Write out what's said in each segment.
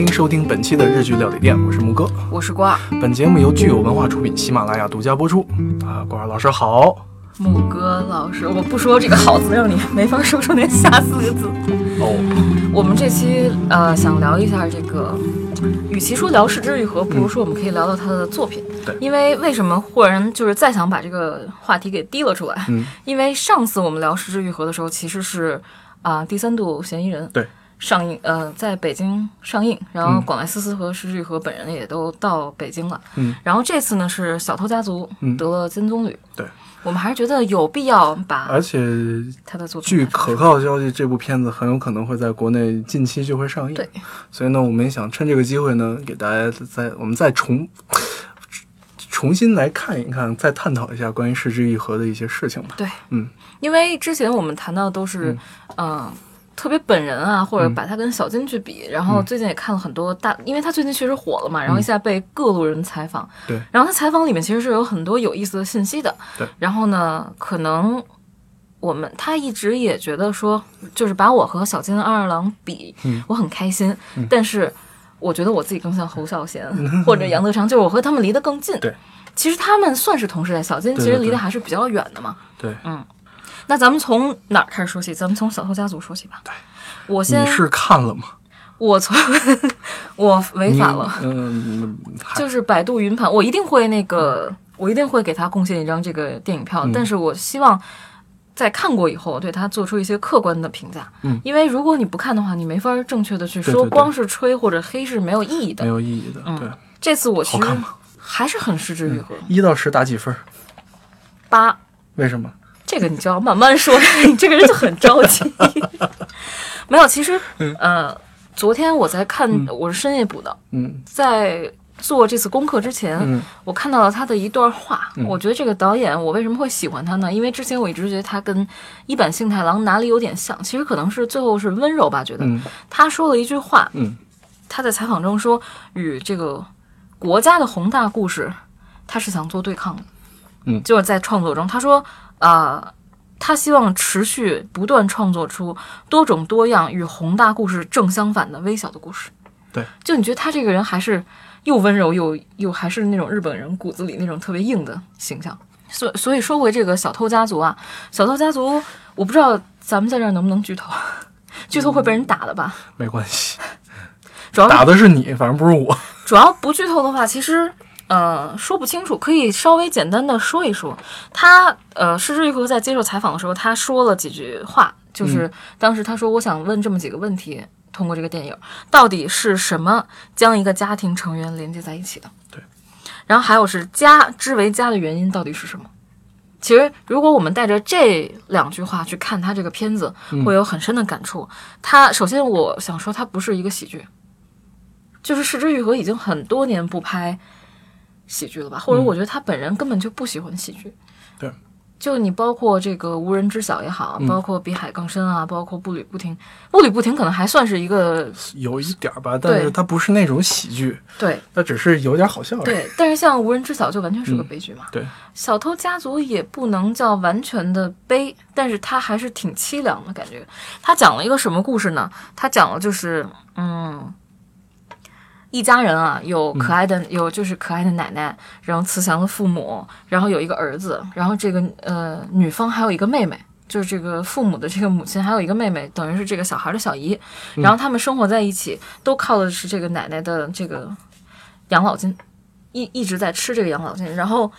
欢迎收听本期的日剧料理店，我是木哥。我是瓜儿，本节目由具有文化出品，喜马拉雅独家播出。啊，瓜儿老师好。木哥老师，我不说这个“好”字，让你没法说出那下四个字。哦，我们这期呃想聊一下这个，与其说聊失之愈合，不如说我们可以聊聊他的作品。对因为为什么忽然就是再想把这个话题给提了出来？嗯，因为上次我们聊失之愈合的时候，其实是啊、第三度嫌疑人对上映，呃，在北京上映，然后嗯广濑丝丝和石之愈合本人也都到北京了。嗯，然后这次呢是小偷家族嗯得了金棕榈。对，我们还是觉得有必要把而且他的作品据可靠消息，这部片子很有可能会在国内近期就会上映。对，所以呢，我们也想趁这个机会呢，给大家再我们再重重新来看一看，再探讨一下关于失之愈合的一些事情吧。对，嗯，因为之前我们谈到的都是，嗯、特别本人啊，或者嗯把他跟小金去比。然后最近也看了很多大，因为他最近确实火了嘛，然后一下被各路人采访。然后他采访里面其实是有很多有意思的信息的。对，然后呢，可能我们他一直也觉得说，就是把我和小金二郎比，嗯我很开心，但是。我觉得我自己更像侯孝贤 或者杨德昌，就是我和他们离得更近。对，其实他们算是同时代，小金其实离得还是比较远的嘛。对，那咱们从哪儿开始说起？咱们从小偷家族说起吧。对，我先你，是看了吗？我从我违法了，嗯，就是百度云盘，我一定会那个，我一定会给他贡献一张这个电影票，嗯但是我希望。在看过以后，对他做出一些客观的评价。嗯，因为如果你不看的话，你没法正确的去说，光是吹或者黑是没有意义的没。有意义的。对，这次我其实还是很失之愈合。一到十打几分？八，为什么？这个你就要慢慢说，你这个人就很着急。没有，其实，呃，昨天我在看，我是深夜补的，嗯在做这次功课之前，嗯我看到了他的一段话。我觉得这个导演，我为什么会喜欢他呢？因为之前我一直觉得他跟一坂幸太郎哪里有点像，其实可能是最后是温柔吧。觉得、嗯他说了一句话，嗯他在采访中说，与这个国家的宏大故事，他是想做对抗的。嗯就是在创作中，他说，啊、他希望持续不断创作出多种多样与宏大故事正相反的微小的故事。对，就你觉得他这个人还是又温柔又又还是那种日本人骨子里那种特别硬的形象。所所以说回这个小偷家族啊，小偷家族，我不知道咱们在这儿能不能剧透，剧透会被人打的吧？没关系，主要打的是你，反正不是我。主要不剧透的话，其实呃说不清楚，可以稍微简单的说一说。他呃，失之愈合在接受采访的时候，他说了几句话，就是当时他说：“我想问这么几个问题，通过这个电影，到底是什么将一个家庭成员连接在一起的？”对。然后还有是家之为家的原因到底是什么？其实，如果我们带着这两句话去看他这个片子，会有很深的感触。他首先，我想说，它不是一个喜剧，就是失之愈合已经很多年不拍喜剧了吧？或者我觉得他本人根本就不喜欢喜剧。对，就你包括这个无人知晓也好，包括比海更深啊，包括步履不停，步履不停可能还算是一个有一点儿吧，但是它不是那种喜剧，对它只是有点好笑。对，但是像无人知晓就完全是个悲剧嘛。对，小偷家族也不能叫完全的悲，但是它还是挺凄凉的感觉。他讲了一个什么故事呢？他讲了就是，嗯，一家人啊，有可爱的、有就是可爱的奶奶，然后慈祥的父母，然后有一个儿子，然后这个呃女方还有一个妹妹。就是这个父母的这个母亲，还有一个妹妹，等于是这个小孩的小姨，然后他们生活在一起，都靠的是这个奶奶的这个养老金，一一直在吃这个养老金，然后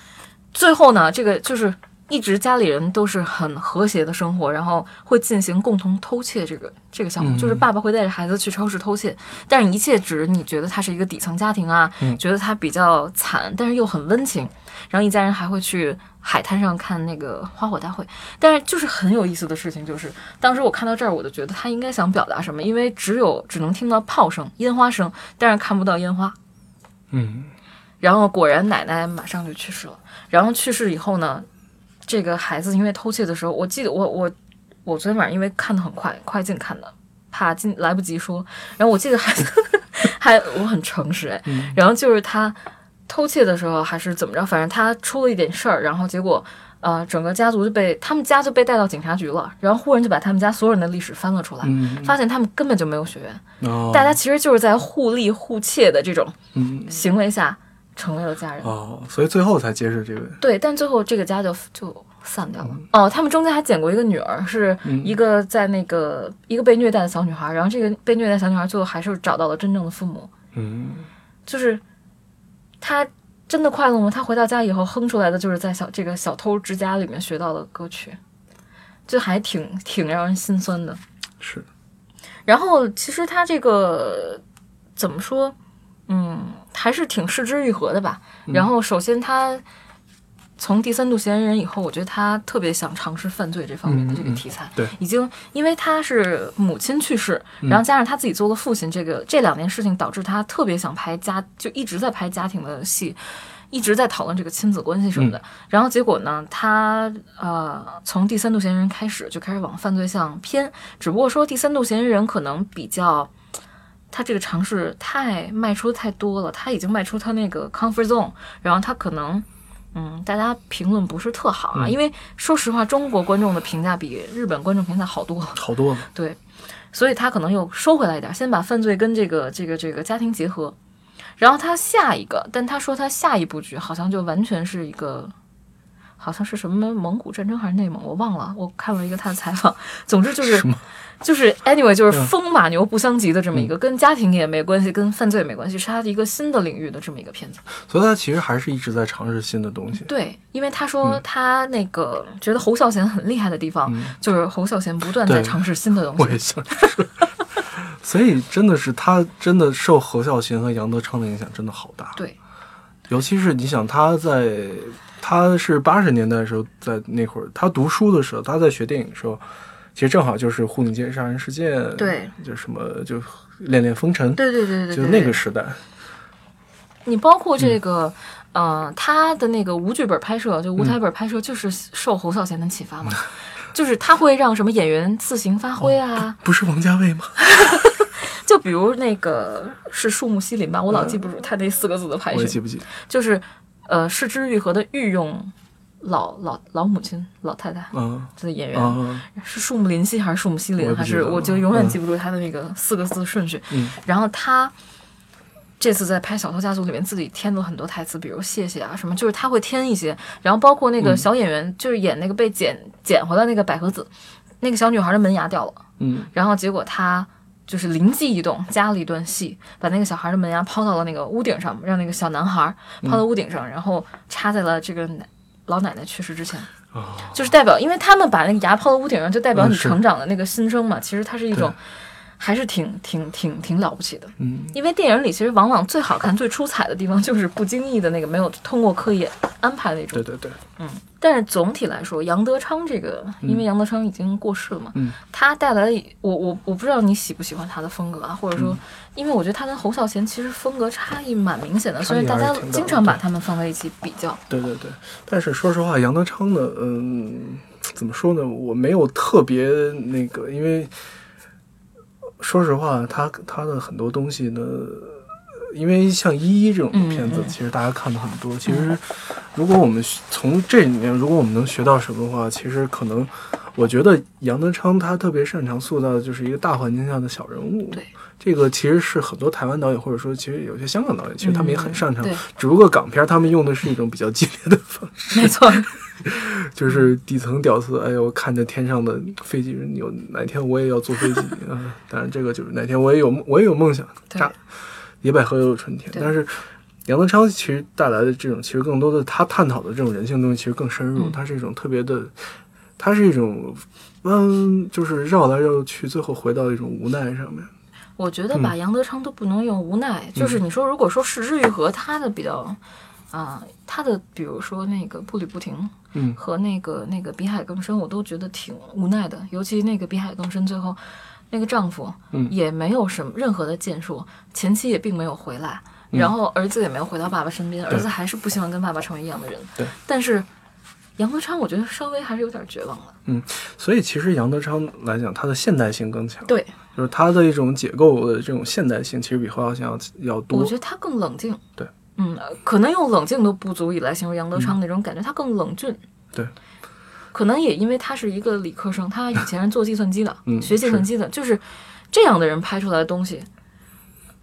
最后呢，这个就是一直家里人都是很和谐的生活，然后会进行共同偷窃这个这个项目，就是爸爸会带着孩子去超市偷窃，但是一切只你觉得他是一个底层家庭啊，觉得他比较惨，但是又很温情，然后一家人还会去海滩上看那个花火大会，但是就是很有意思的事情就是，当时我看到这儿，我就觉得他应该想表达什么，因为只有只能听到炮声、烟花声，但是看不到烟花。嗯然后果然奶奶马上就去世了。然后去世以后呢，这个孩子因为偷窃的时候，我记得我我我昨天晚上因为看的很快，快进看的，怕进来不及说。然后我记得孩子 还我很诚实哎，然后就是他偷窃的时候还是怎么着，反正他出了一点事儿，然后结果呃，整个家族就被他们家就被带到警察局了，然后忽然就把他们家所有人的历史翻了出来，嗯，发现他们根本就没有血缘，哦，大家其实就是在互利互窃的这种嗯行为下成为了家人。哦，所以最后才揭示这个，对，但最后这个家就就散掉了。哦，他们中间还捡过一个女儿，是一个在那个一个被虐待的小女孩，然后这个被虐待小女孩最后还是找到了真正的父母，嗯，就是她真的快乐吗？她回到家以后哼出来的就是在小这个小偷之家里面学到的歌曲，就还挺挺让人心酸的。是，然后其实他这个怎么说，嗯，还是挺失之愈合的吧。然后首先他从第三度嫌疑人以后，我觉得他特别想尝试犯罪这方面的这个题材。对，已经因为他是母亲去世，然后加上他自己做了父亲，这个这两件事情导致他特别想拍家，就一直在拍家庭的戏。一直在讨论这个亲子关系什么的，然后结果呢，他呃从第三度嫌疑人开始就开始往犯罪向偏，只不过说第三度嫌疑人可能比较，他这个尝试太迈出太多了，他已经迈出他那个 comfort zone，然后他可能嗯大家评论不是特好啊，因为说实话，中国观众的评价比日本观众评价好多了，好多了，对，所以他可能又收回来一点，先把犯罪跟这个这个这个家庭结合。然后他下一个，但他说他下一部剧好像就完全是一个，好像是什么蒙古战争还是内蒙，我忘了。我看了一个他的采访，总之就是就是 anyway 就是风马牛不相及的这么一个，跟家庭也没关系，跟犯罪也没关系，是他的一个新的领域的这么一个片子。所以他其实还是一直在尝试新的东西。对，因为他说他那个觉得侯孝贤很厉害的地方，就是侯孝贤不断在尝试新的东西。我也想说。所以真的是他真的受侯孝贤和杨德昌的影响真的好大，对，尤其是你想他在他是八十年代的时候，在那会儿他读书的时候，他在学电影的时候，其实正好就是牯岭街杀人事件，对，就什么就恋恋风尘，对对对对，就那个时代。你包括这个，呃，他的那个无剧本拍摄，就无台本拍摄，就是受侯孝贤的启发嘛。就是他会让什么演员自行发挥啊？不是王家卫吗？就比如那个是树木希林吧，我老记不住他那四个字的排序。我记不记？就是呃，失之愈合的御用老老老母亲老太太嗯的演员、嗯是树木林希还是树木希林？还是我就永远记不住他的那个四个字顺序。嗯然后他。这次在拍《小偷家族》里面，自己添了很多台词，比如谢谢啊什么，就是他会添一些。然后包括那个小演员，就是演那个被捡捡回来那个百合子，那个小女孩的门牙掉了，嗯然后结果他就是灵机一动，加了一段戏，把那个小孩的门牙抛到了那个屋顶上，让那个小男孩抛到屋顶上，然后插在了这个奶老奶奶去世之前。哦就是代表，因为他们把那个牙抛到屋顶上，就代表你成长的那个新生嘛。其实它是一种，还是挺挺挺挺了不起的。嗯因为电影里其实往往最好看、最出彩的地方，就是不经意的那个没有通过刻意安排那种对。对对，嗯但是总体来说，杨德昌这个，因为杨德昌已经过世了嘛，嗯他带来的我我我不知道你喜不喜欢他的风格啊，或者说，因为我觉得他跟侯孝贤其实风格差异蛮明显的，所以大家经常把他们放在一起比较。对对对，但是说实话，杨德昌呢，嗯，怎么说呢？我没有特别那个，因为说实话，他他的很多东西呢，因为像《一一》这种片子，其实大家看的很多。其实，如果我们从这里面，如果我们能学到什么的话，其实可能，我觉得杨德昌他特别擅长塑造的就是一个大环境下的小人物。对，这个其实是很多台湾导演，或者说其实有些香港导演，其实他们也很擅长。嗯，只不过港片他们用的是一种比较激烈的方式，没错，就是底层屌丝。哎呦，看着天上的飞机，有哪天我也要坐飞机 啊！当然，这个就是哪天我也有我也有梦想。对炸野百合也有春天，但是杨德昌其实带来的这种，其实更多的他探讨的这种人性东西，其实更深入。嗯它是一种特别的，它是一种嗯，就是绕来绕去，最后回到一种无奈上面。我觉得嗯把杨德昌都不能用无奈，就是你说如果说失之愈合，他的比较啊、他的比如说那个步履不停，嗯和那个那个比海更深，我都觉得挺无奈的，尤其那个比海更深最后。那个丈夫嗯也没有什么任何的建树，前妻也并没有回来，嗯然后儿子也没有回到爸爸身边，对儿子还是不希望跟爸爸成为一样的人。对，但是杨德昌，我觉得稍微还是有点绝望了。嗯所以其实杨德昌来讲，他的现代性更强。对，就是他的一种解构的这种现代性，其实比侯耀祥要要多我觉。得他更冷静。对，嗯，呃可能用冷静都不足以来形容杨德昌那种感觉，他更冷峻。对，可能也因为他是一个理科生，他以前是做计算机的，嗯学计算机的，就是这样的人拍出来的东西，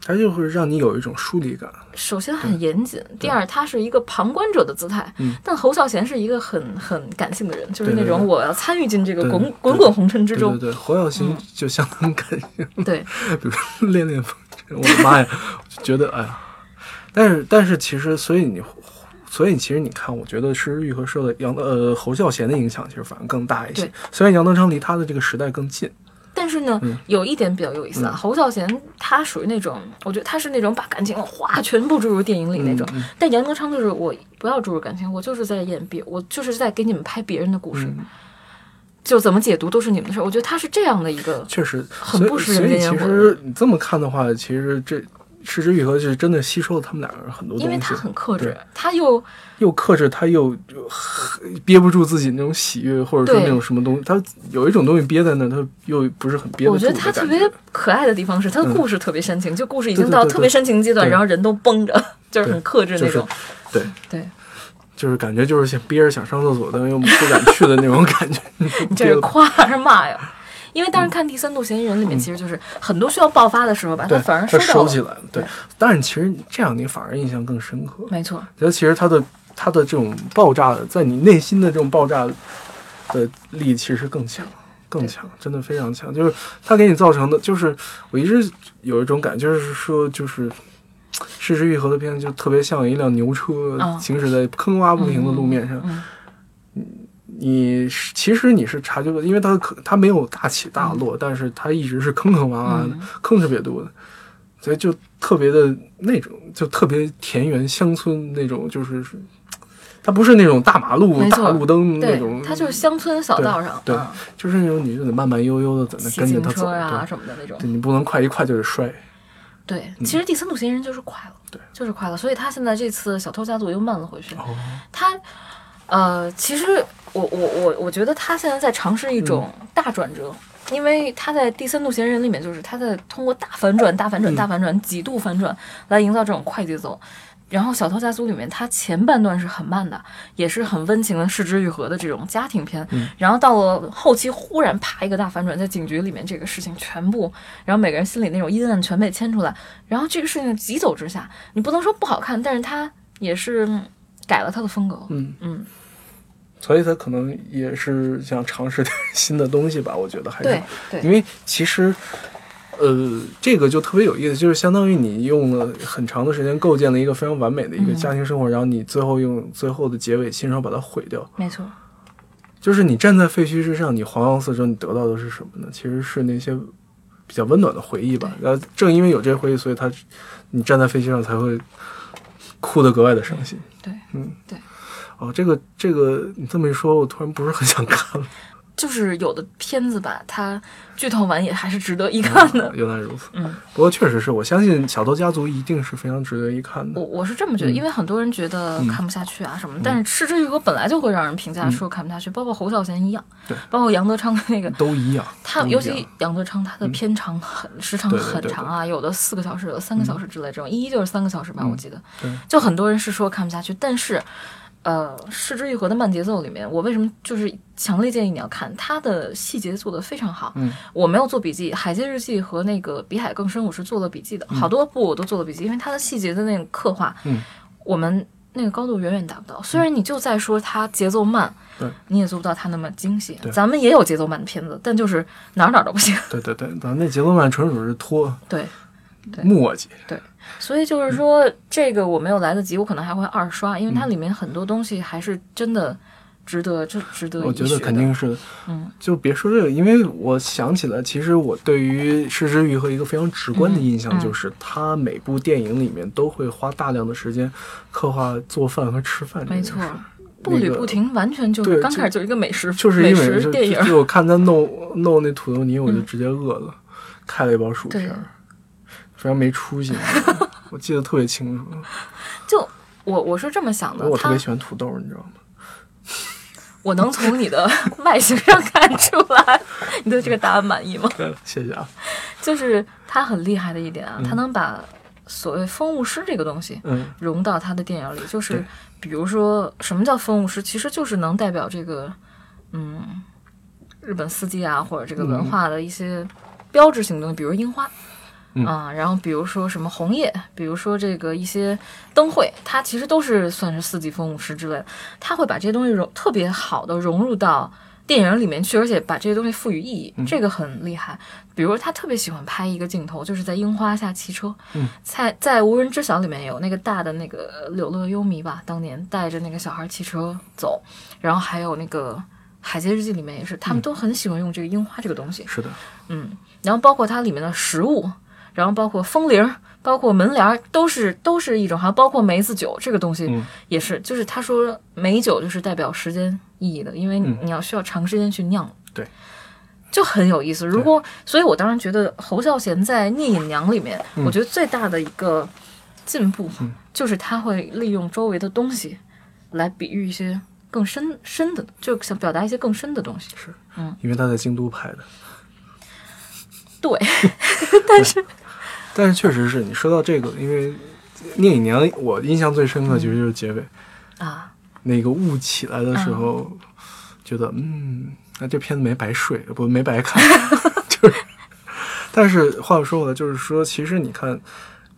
他就会让你有一种疏离感。首先很严谨，第二他是一个旁观者的姿态。嗯但侯孝贤是一个很很感性的人，就是那种我要参与进这个滚滚滚红尘之中。对侯耀行就相当感性，对 比如说恋恋风尘，我的妈呀，觉得哎呀，但是但是其实，所以你。所以其实你看，我觉得施之玉和受的杨呃侯孝贤的影响其实反而更大一些。对。虽然杨德昌离他的这个时代更近，但是呢，嗯。有一点比较有意思啊，侯孝贤他属于那种，我觉得他是那种把感情哗全部注入电影里那种，嗯但杨德昌就是我不要注入感情，我就是在演别，我就是在给你们拍别人的故事，嗯。就怎么解读都是你们的事儿。我觉得他是这样的一个，确实很不食人间烟火实你这么看的话，其实这施之玉和是真的吸收了他们两个人很多东西，因为他很克制，他又又克制，他又憋不住自己那种喜悦，或者说那种什么东西，他有一种东西憋在那，他又不是很憋得住我觉。得他特别可爱的地方是他的故事特别煽情，就故事已经到特别煽情阶段，对然后人都绷着，就是很克制那就是种。对，对，就是感觉就是想憋着想上厕所，但又不敢去的那种感觉。你这是夸还是骂呀？因为当时看《第三度嫌疑人》里面，其实就是很多需要爆发的时候，把它对，反而他收。收起来了。对对，但是其实这样你反而印象更深刻。没错，觉得其实他的他的这种爆炸的，在你内心的这种爆炸的力其实更强，更强，真的非常强。就是他给你造成的，就是我一直有一种感觉，就是说，就是失之愈合的片子就特别像一辆牛车啊行驶在坑洼不平的路面上。嗯你是其实你是察觉不到，因为它的坑它没有大起大落，但是它一直是坑坑洼洼的，嗯。坑特别多的，所以就特别的那种，就特别田园乡村那种，就是它不是那种大马路大路灯那种，，它就是乡村小道上，对啊就是那种你就得慢慢悠悠的在那跟着它走，自行车呀，什么的那种。对你不能快一快就得摔，对，其实《第三度嫌疑人》就是快了，对，就是快了。所以他现在这次《小偷家族》又慢了回去。哦，他，呃，其实我我我我觉得他现在在尝试一种大转折，因为他在《第三度嫌疑人》里面，就是他在通过大反转、大反转、大反转、几度反转来营造这种快节奏。然后《小偷家族》里面，它前半段是很慢的，也是很温情的失之愈合的这种家庭片。然后到了后期，忽然啪一个大反转，在警局里面这个事情全部，然后每个人心里那种阴暗全被牵出来。然后这个事情急走直下，你不能说不好看，但是它也是嗯改了他的风格。嗯嗯，所以他可能也是想尝试点新的东西吧，我觉得还是对对因为其实，呃，这个就特别有意思，就是相当于你用了很长的时间构建了一个非常完美的一个嗯家庭生活，然后你最后用最后的结尾亲手把它毁掉。没错。就是你站在废墟之上，你环望四周，你得到的是什么呢？其实是那些比较温暖的回忆吧。然后正因为有这些回忆，所以他你站在废墟上才会哭得格外的伤心。对，嗯，对。哦，这个这个，你这么一说，我突然不是很想看了。就是有的片子吧，它剧透完也还是值得一看的。原来如此。嗯，不过确实是我相信《小偷家族》一定是非常值得一看的我。我是这么觉得，嗯因为很多人觉得嗯看不下去啊什么的，但是《失之愈合》本来就会让人评价说看不下去，包括侯孝贤一样，对，包括杨德昌的那个。都一样，他样尤其杨德昌，他的片长很、时长对对对很长啊，有的四个小时，有的三个小时之类这种，一一就是三个小时吧，嗯我记得。对就很多人是说看不下去，但是，呃，《失之愈合》的慢节奏里面，我为什么就是强烈建议你要看？它的细节做得非常好。嗯，我没有做笔记，《海街日记》和那个《比海更深》我是做了笔记的，好多部我都做了笔记，因为它的细节的那种刻画，嗯，我们那个高度远远达不到。虽然你就在说它节奏慢，对，你也做不到它那么精细对。咱们也有节奏慢的片子，但就是哪儿哪儿都不行。对对对，咱那节奏慢纯属是拖对，对磨叽。所以就是说，这个我没有来得及，我可能还会二刷，因为它里面很多东西还是真的值得，就值得我觉得肯定是的。嗯，就别说这个，因为我想起来，其实我对于失之愈合一个非常直观的印象就是，他每部电影里面都会花大量的时间刻画做饭和吃饭这没错步履不停，完全就是刚开始就是一个美食，就是美因为就食电影就。就我看他弄弄那土豆泥，我就嗯直接饿了，开了一包薯片儿，非常没出息。我记得特别清楚，就我我是这么想的，我特别喜欢土豆，你知道吗？我能从你的 外形上看出来，你对这个答案满意吗？对了，谢谢啊。就是他很厉害的一点啊，他能把所谓风物诗这个东西嗯，融到他的电影里，就是比如说什么叫风物诗，其实就是能代表这个嗯日本四季啊，或者这个文化的一些标志性的东西，比如樱花。嗯啊，然后比如说什么红叶，比如说这个一些灯会，它其实都是算是四季风物诗之类的。它会把这些东西融特别好的融入到电影里面去，而且把这些东西赋予意义，这个很厉害。比如他特别喜欢拍一个镜头，就是在樱花下骑车。嗯，在在无人知晓里面有那个大的那个柳乐优弥吧，当年带着那个小孩骑车走，然后还有那个海街日记里面也是，他们都很喜欢用这个樱花这个东西。是的，嗯，然后包括它里面的食物，然后包括风铃儿，包括门帘儿，都是都是一种，还有包括梅子酒这个东西嗯。也是，就是他说美酒就是代表时间意义的，因为你你要需要长时间去酿，对，就很有意思。如果，所以我当时觉得侯孝贤在《聂隐娘》里面，我觉得最大的一个进步就是他会利用周围的东西来比喻一些更深深的，就想表达一些更深的东西。是，嗯。因为他在京都拍的。对，但是但是确实是你说到这个，因为《聂隐娘》，我印象最深刻其实就是结尾、啊，那个雾起来的时候，觉得嗯，那这片子没白睡，不没白看，就是。但是话又说回来，就是说，其实你看，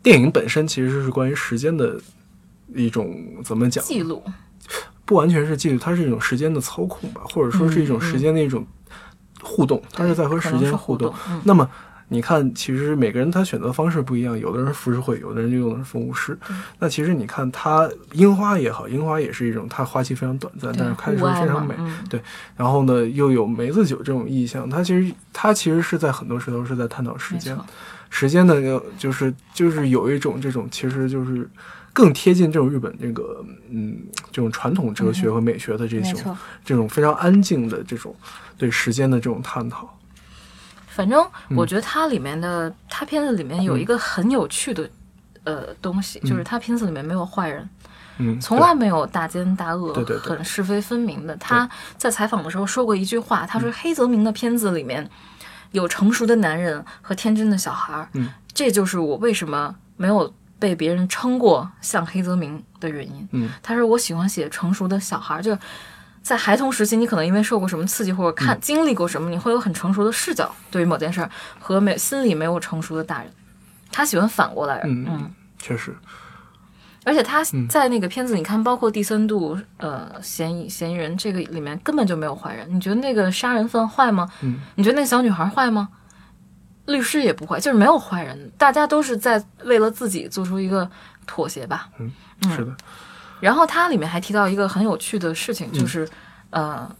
电影本身其实是关于时间的一种怎么讲？记录。不完全是记录，它是一种时间的操控吧，或者说是一种时间的一种互动，它是在和时间互动。嗯、那么你看，其实每个人他选择方式不一样，有的人浮世绘，有的人就用的是风物诗。那其实你看，它樱花也好，樱花也是一种，它花期非常短暂，但是开的时候非常美。嗯、对，然后呢，又有梅子酒这种意象，它其实它其实是在很多时候是在探讨时间，时间的就是就是有一种这种，其实就是。更贴近这种日本这个嗯这种传统哲学和美学的这种、这种非常安静的这种对时间的这种探讨。反正我觉得它里面的、嗯、它片子里面有一个很有趣的、嗯、呃东西，就是它片子里面没有坏人，嗯，从来没有大奸大恶，对对对，很是非分明的。他在采访的时候说过一句话，他说黑泽明的片子里面有成熟的男人和天真的小孩，嗯，这就是我为什么没有。被别人称过像黑泽明的原因，嗯，他说我喜欢写成熟的小孩，就在孩童时期，你可能因为受过什么刺激或者看、嗯、经历过什么，你会有很成熟的视角对于某件事儿，和没心里没有成熟的大人，他喜欢反过来，嗯嗯，确实，而且他在那个片子，你看，包括第三度，呃，嫌疑嫌疑人这个里面根本就没有坏人，你觉得那个杀人犯坏吗？嗯，你觉得那个小女孩坏吗？律师也不坏，就是没有坏人，大家都是在为了自己做出一个妥协吧。嗯，是的。然后它里面还提到一个很有趣的事情，就是、嗯、呃，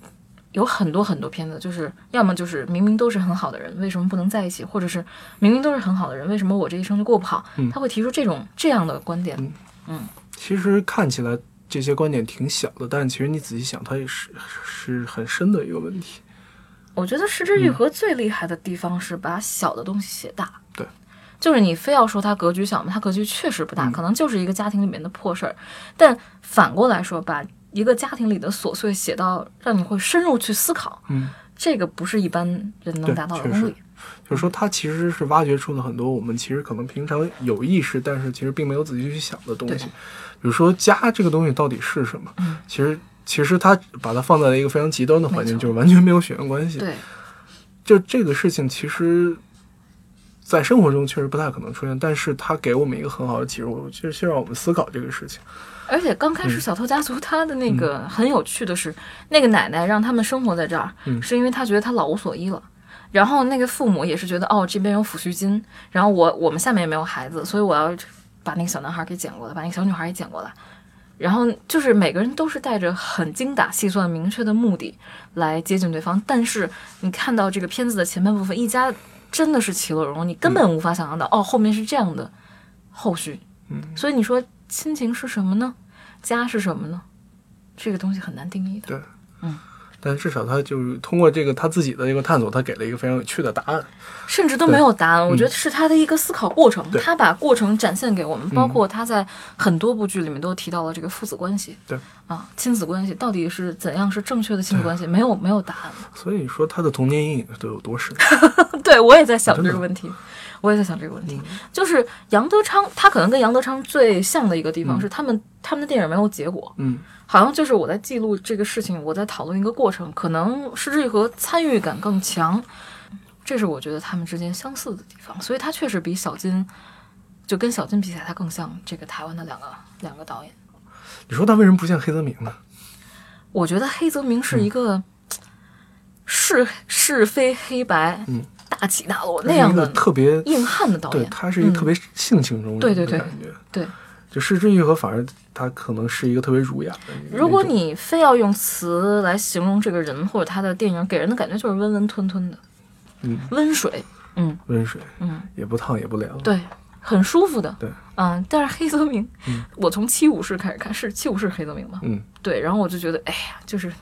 有很多很多片子，就是要么就是明明都是很好的人，为什么不能在一起？或者是明明都是很好的人，为什么我这一生就过不好？嗯、他会提出这种这样的观点。嗯嗯，其实看起来这些观点挺小的，但其实你仔细想，它也是是很深的一个问题。我觉得失之愈合最厉害的地方是把小的东西写大。对，就是你非要说他格局小嘛，他格局确实不大，嗯、可能就是一个家庭里面的破事儿。但反过来说，把一个家庭里的琐碎写到让你会深入去思考，嗯，这个不是一般人能达到的功力。就是说，他其实是挖掘出了很多我们其实可能平常有意识，但是其实并没有仔细去想的东西。比如说，家这个东西到底是什么？嗯，其实。其实他把它放在了一个非常极端的环境，就是完全没有血缘关系。对，就这个事情，其实，在生活中确实不太可能出现，但是它给我们一个很好的启示，就是让我们思考这个事情。而且刚开始小偷家族，他的那个很有趣的是，那个奶奶让他们生活在这儿，嗯是因为她觉得她老无所依了。然后那个父母也是觉得，哦，这边有抚恤金，然后我我们下面也没有孩子，所以我要把那个小男孩给捡过来，把那个小女孩也捡过来。然后就是每个人都是带着很精打细算、明确的目的来接近对方，但是你看到这个片子的前半部分，一家真的是其乐融融，你根本无法想象到、哦，后面是这样的后续。嗯，所以你说亲情是什么呢？家是什么呢？这个东西很难定义的。对，嗯。但至少他就是通过这个他自己的一个探索，他给了一个非常有趣的答案，甚至都没有答案。我觉得是他的一个思考过程，对。他把过程展现给我们，包括他在很多部剧里面都提到了这个父子关系，对。啊，亲子关系到底是怎样是正确的亲子关系，没有没有答案。所以说他的童年阴影都有多深？对我也在想这个问题，我也在想这个问题。就是杨德昌，他可能跟杨德昌最像的一个地方是，他们他们的电影没有结果，嗯，好像就是我在记录这个事情，我在讨论一个过程，可能失之愈合参与感更强，这是我觉得他们之间相似的地方。所以他确实比小金，就跟小金比起来，他更像这个台湾的两个两个导演。你说他为什么不像黑泽明呢？我觉得黑泽明是一个 是是非黑白、嗯大起大落那样的特别，硬汉的导演对演。他是一个特别性情中人对对对的感觉。对，就失之愈合反而他可能是一个特别儒雅的。如果你非要用词来形容这个人或者他的电影，给人的感觉就是温温吞吞的，嗯温水，嗯温水，嗯，也不烫也不凉，对，很舒服的。对，嗯，但是黑泽明，嗯我从七武士开始看，是七武士黑泽明吗？嗯，对，然后我就觉得，哎呀，就是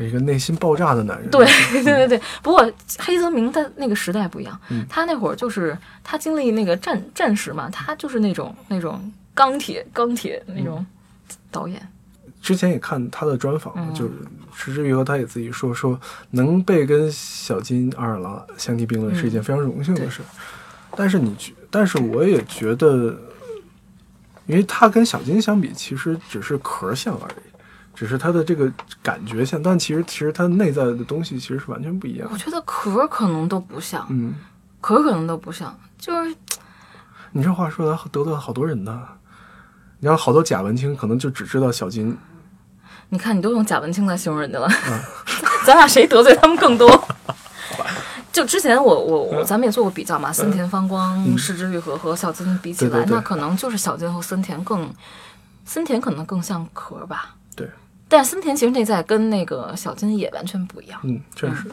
一个内心爆炸的男人。对 对对对，不过黑泽明的那个时代不一样，嗯。他那会儿就是他经历那个战战时嘛，他就是那种那种钢铁钢铁那种导演，之前也看他的专访，嗯。就是石之愈合他也自己说说，能被跟小金二郎相提并论是一件非常荣幸的事。但是你觉，但是我也觉得，因为他跟小金相比，其实只是壳像而已，只是他的这个感觉像，但其实其实他内在的东西其实是完全不一样我。觉得壳可能都不像，嗯，壳可能都不像，就是你这话说的得罪了好多人呢。你看，好多假文青可能就只知道小金，你看你都用贾文清来形容人家了，嗯 咱俩谁得罪他们更多？就之前我我我咱们也做过比较嘛，森田芳光、嗯失之愈合和小金比起来，对对对那可能就是小金和森田更，森田可能更像壳吧。对，但是森田其实内在跟那个小金也完全不一样。嗯，确实，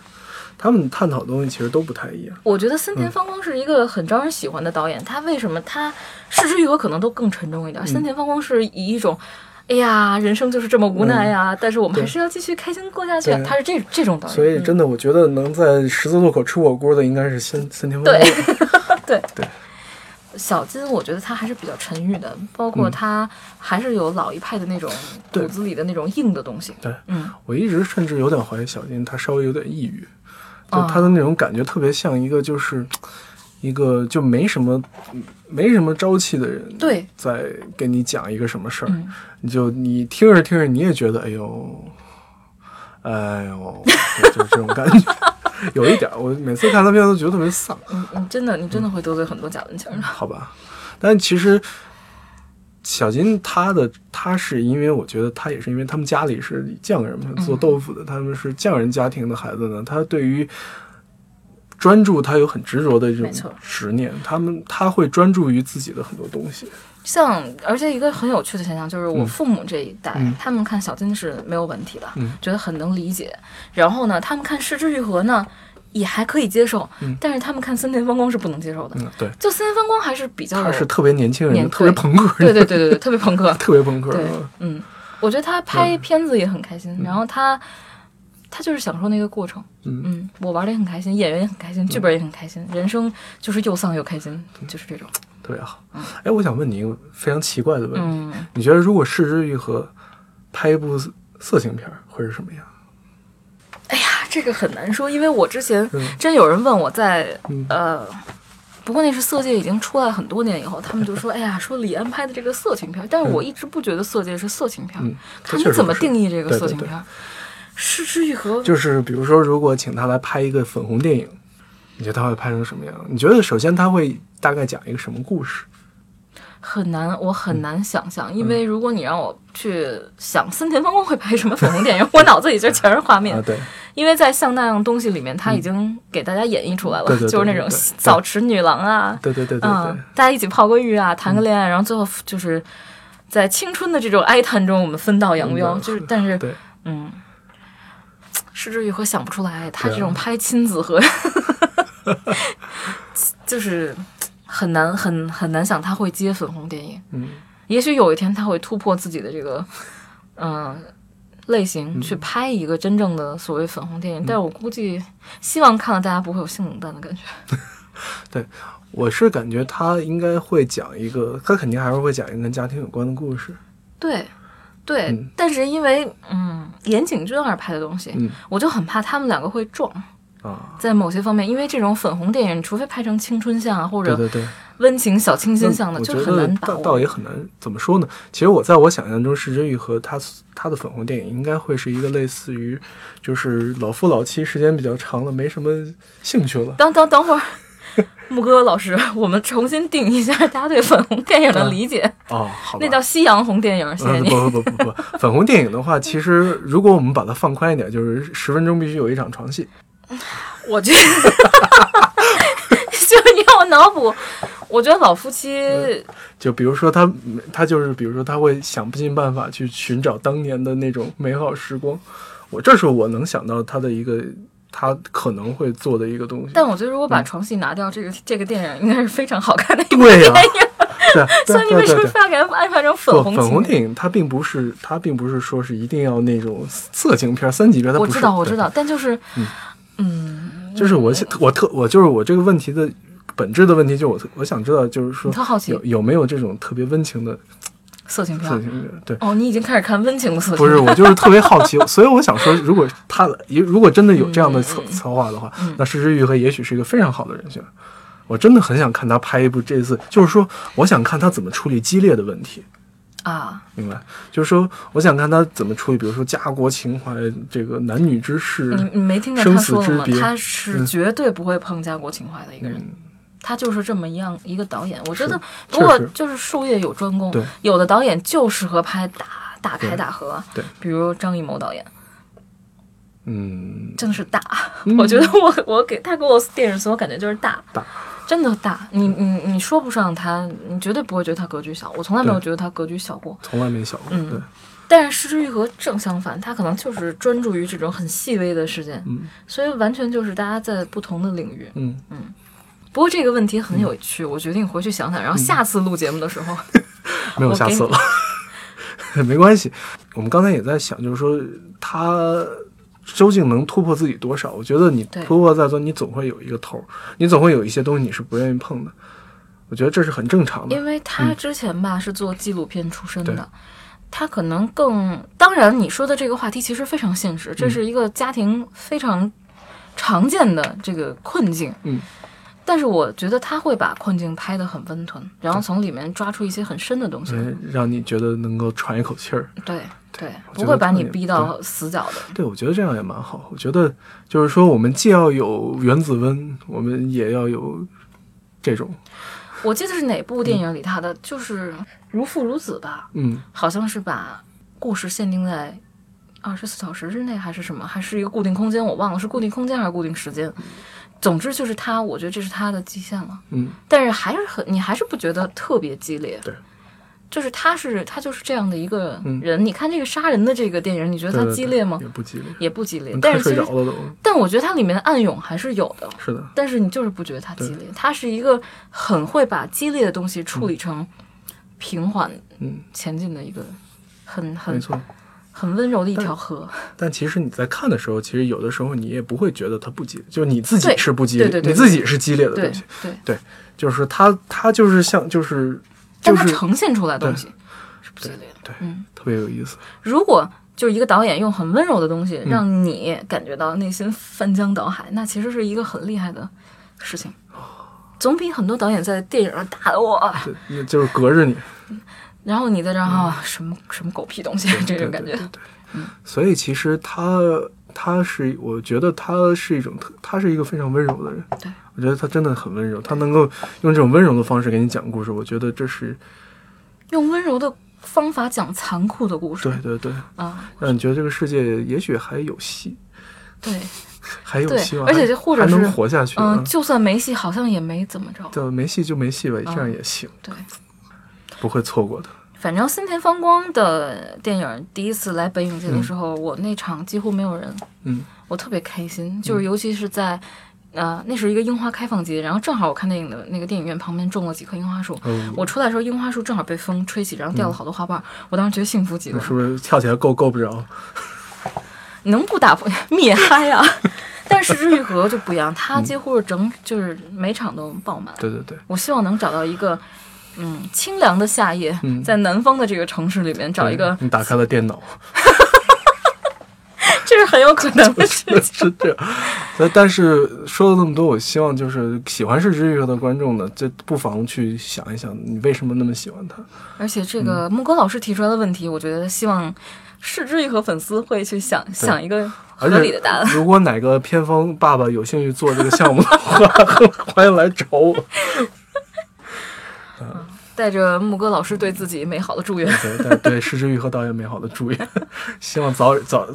他们探讨的东西其实都不太一样。我觉得森嗯田芳光是一个很招人喜欢的导演，他为什么他失之愈合可能都更沉重一点，嗯森田芳光是以一种。哎呀，人生就是这么无奈呀！但是我们还是要继续开心过下去啊。他是这这种导演，嗯所以真的，我觉得能在十字路口吃火锅的应该是森森田芳 对。对对小金，我觉得他还是比较沉郁的，包括嗯他还是有老一派的那种骨子里的那种硬的东西。对嗯，我一直甚至有点怀疑小金他稍微有点抑郁，就啊他的那种感觉特别像一个就是一个就没什么没什么朝气的人，对，在跟你讲一个什么事儿，嗯你就你听着听着你也觉得哎呦，哎呦，就是这种感觉。有一点儿，我每次看他片子都觉得特别丧。嗯嗯，真的，你真的会得罪很多贾文清的。好吧，但其实小金他的他是因为我觉得他也是因为他们家里是匠人嘛，做豆腐的，他们是匠人家庭的孩子呢，他对于专注他有很执着的这种执念，他们他会专注于自己的很多东西。像，而且一个很有趣的现象就是，我嗯父母这一代，嗯他们看小金是没有问题的，嗯觉得很能理解。然后呢，他们看失之愈合呢，也还可以接受，嗯但是他们看森田芳光是不能接受的。就森田芳光还是比较，他是特别年轻人，特别朋克，对对对对对，特别朋克。特别朋克。对，嗯，我觉得他拍片子也很开心，然后他他就是享受那个过程。嗯嗯，我玩的也很开心，演员也很开心，剧本也很开心，人生就是又丧又开心，就是这种。特别好。哎，我想问你一个非常奇怪的问题，嗯，你觉得如果失之愈合拍一部色情片会是什么样？哎呀，这个很难说，因为我之前嗯真有人问我在嗯呃。不过那是《色戒》已经出来很多年以后，他们就说：“ 哎呀，说李安拍的这个色情片。”但是我一直不觉得《色戒》是色情片儿，嗯，看你怎么定义这个色情片儿。失之愈合，就是比如说，如果请他来拍一个粉红电影，你觉得他会拍成什么样？你觉得首先他会大概讲一个什么故事？很难，我嗯很难想象，因为如果你让我去想森田芳光会拍什么粉红电影，我脑子里就全是画面。啊，对，因为在像那样东西里面，他已经给大家演绎出来了，就是那种对对早池女郎啊，对对对对对嗯，大家一起泡个浴啊，谈个恋爱，然后最后就是在青春的这种哀叹中，我们分道扬镳。嗯就是，但是，嗯，失之愈合想不出来，他这种拍亲子和，就是很难很很难想他会接粉红电影。嗯，也许有一天他会突破自己的这个，嗯、类型，嗯去拍一个真正的所谓粉红电影。但是我估计，希望看了大家不会有性冷淡的感觉。对我是感觉他应该会讲一个，他肯定还是会讲一个跟家庭有关的故事。对，对，嗯但是因为嗯，岩井俊二拍的东西，嗯我就很怕他们两个会撞。啊，在某些方面，因为这种粉红电影，除非拍成青春像啊，或者对对对，温情小清新像的，就很难把倒倒。也很难怎么说呢？其实我在我想象中，石之予和他他的粉红电影应该会是一个类似于，就是老夫老妻，时间比较长了，没什么兴趣了。等等等会儿，木哥老师，我们重新定一下大家对粉红电影的理解，哦，好吧。那叫夕阳红电影。谢谢呃，你。不不不不不，粉红电影的话，其实如果我们把它放宽一点，就是十分钟必须有一场床戏。我觉得，就是你让我脑补，我觉得老夫妻，就比如说他，他就是比如说他会想不尽办法去寻找当年的那种美好时光。我这时候我能想到他的一个他可能会做的一个东西。但我觉得如果把床戏拿掉，这个这个电影应该是非常好看的一部、电影。所以你为什么。非要给它安排成粉，红粉红电影它并不是，它并不是说是一定要那种色情片、三级片，它不是。我知道，我知道，但就是嗯，嗯，就是我想我特我就是我这个问题的本质的问题，就我特我想知道，就是说你特好奇有有没有这种特别温情的色情片色。情片？对，哦，你已经开始看温情的色情不是。我就是特别好奇，所以我想说，如果他如果真的有这样的策策划的话嗯，那石之玉和也许是一个非常好的人选。我真的很想看他拍一部这次，就是说，我想看他怎么处理激烈的问题。啊，明白，就是说，我想看他怎么处理，比如说家国情怀，这个男女之事，你你没听见他说了吗？他是嗯。绝对不会碰家国情怀的一个人。嗯，他就是这么一样一个导演，我觉得，确不过就是术业有专攻，有的导演就适合拍大大开大合，对，比如张艺谋导演，嗯，真的是大。嗯。我觉得我我给他给我电影所有感觉就是大，大，真的大。你你你说不上他，你绝对不会觉得他格局小，我从来没有觉得他格局小过。从来没小过，嗯。对，但是失之愈合正相反，他可能就是专注于这种很细微的事件，嗯。所以完全就是大家在不同的领域。嗯。嗯，不过这个问题很有趣，我决定回去想想，然后下次录节目的时候，没有下次了，没关系。我们刚才也在想，就是说他究竟能突破自己多少？我觉得你突破再多，你总会有一个头儿，你总会有一些东西你是不愿意碰的。我觉得这是很正常的。因为他之前吧、是做纪录片出身的，他可能更当然你说的这个话题其实非常现实，这是一个家庭非常常见的这个困境。嗯。但是我觉得他会把困境拍得很温吞，然后从里面抓出一些很深的东西让你觉得能够喘一口气儿。对对，不会把你逼到死角的。对，我觉得这样也蛮好。我觉得就是说，我们既要有原子温，我们也要有这种，我记得是哪部电影里他的，就是《如父如子》吧，嗯好像是把故事限定在二十四小时之内，还是什么，还是一个固定空间，我忘了是固定空间还是固定时间。总之就是他，我觉得这是他的极限了。嗯，但是还是很，你还是不觉得特别激烈。对，就是他是他就是这样的一个嗯人。你看这个杀人的这个电影，你觉得他对对对激烈吗？也不激烈，也不激烈但是其实。但我觉得它里面的暗涌还是有的。是的，但是你就是不觉得它激烈，它是一个很会把激烈的东西处理成平缓嗯，前进的一个很没很错。很温柔的一条河。但其实你在看的时候，其实有的时候你也不会觉得它不激烈，就是你自己是不激烈，对对对你自己是激烈的东西。对对，就是它，它就是像，就是但它呈现出来的东西是不激烈的。对，嗯，特别有意思。如果就是一个导演用很温柔的东西嗯让你感觉到内心翻江倒海，那其实是一个很厉害的事情。总比很多导演在电影上打的我，对，就是隔着你 然后你在这儿啊什么什么狗屁东西 这种感觉对对。对对所以其实他他是，我觉得他是一种特，他是一个非常温柔的人。对，我觉得他真的很温柔，他能够用这种温柔的方式给你讲故事，我觉得这是用温柔的方法讲残酷的故事。对对对，啊，让你觉得这个世界也许还有戏，对，还有希望，而且这或者是还能活下去。嗯，就算没戏，好像也没怎么着。就没戏就没戏呗，这样嗯也行，对，不会错过的。反正森田芳光的电影第一次来北影节的时候，我那场几乎没有人，嗯我特别开心，就是尤其是在。呃，那是一个樱花开放季，然后正好我看电影的那个电影院旁边种了几棵樱花树。哦，我出来的时候，樱花树正好被风吹起，然后掉了好多花瓣，我当时觉得幸福极了。那是不是跳起来够够不着？能不打破 灭嗨啊？但是失之愈合就不一样，它几乎是整就是每场都爆满。对对对，我希望能找到一个，嗯，清凉的夏夜，嗯在南方的这个城市里面找一个，你打开了电脑，这是很有可能的事情。是这样。但但是说了那么多，我希望就是喜欢是之愈合的观众呢，这不妨去想一想，你为什么那么喜欢他？而且这个木哥老师提出来的问题，我觉得希望是之愈合粉丝会去想想一个合理的答案。如果哪个偏方爸爸有兴趣做这个项目的话，欢迎来找我。带着木哥老师对自己美好的祝愿。对对对，失之愈合导演美好的祝愿，希望早早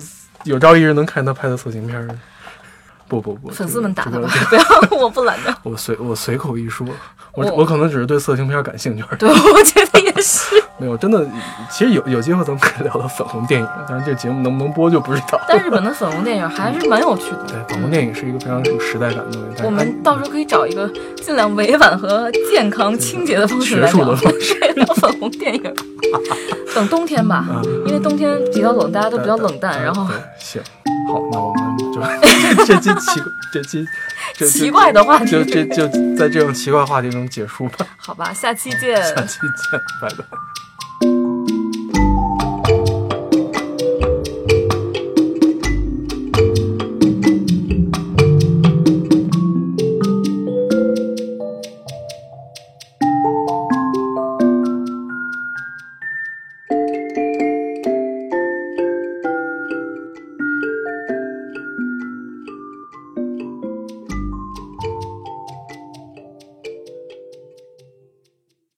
有朝一日能看见他拍的色情片儿。不不不，粉丝们打他吧，不要，我不拦着。我随我随口一说，我我我可能只是对色情片感兴趣而已，对，我觉得真的。其实有有机会咱们可以聊聊粉红电影，但是这节目能不能播就不知道。但日本的粉红电影还是蛮有趣的。对，粉红电影是一个非常有时代感的东西。我们到时候可以找一个尽量委婉和健康、清洁的方式来 聊粉红电影。等冬天吧，啊，因为冬天比较冷，大家都比较冷淡，然后行，好，那我们就这期奇这期这奇怪的话题就这就在这种奇怪话题中结束吧，好吧，下期见。下期见，拜拜。